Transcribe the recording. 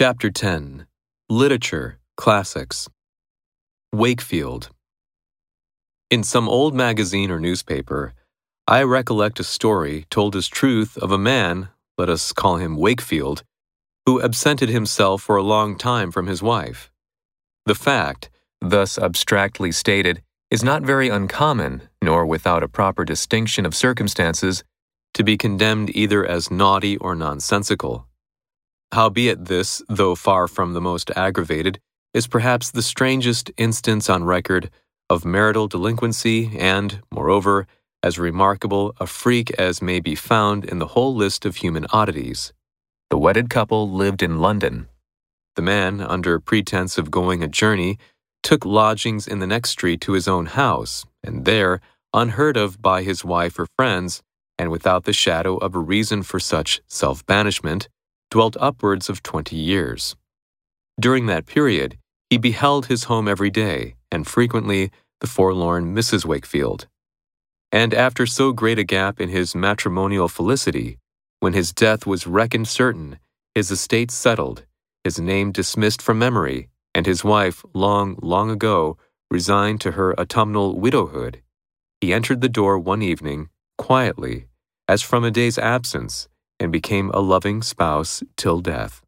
Chapter 10 Literature Classics Wakefield In some old magazine or newspaper, I recollect a story told as truth of a man, let us call him Wakefield, who absented himself for a long time from his wife. The fact, thus abstractly stated, is not very uncommon, nor without a proper distinction of circumstances, to be condemned either as naughty or nonsensical. Howbeit, this, though far from the most aggravated, is perhaps the strangest instance on record of marital delinquency, and, moreover, as remarkable a freak as may be found in the whole list of human oddities. The wedded couple lived in London. The man, under pretense of going a journey, took lodgings in the next street to his own house, and there, unheard of by his wife or friends, and without the shadow of a reason for such self banishment, dwelt upwards of twenty years. During that period, he beheld his home every day, and frequently the forlorn Mrs. Wakefield. And after so great a gap in his matrimonial felicity, when his death was reckoned certain, his estate settled, his name dismissed from memory, and his wife, long, long ago, resigned to her autumnal widowhood, he entered the door one evening, quietly, as from a day's absence, and became a loving spouse till death.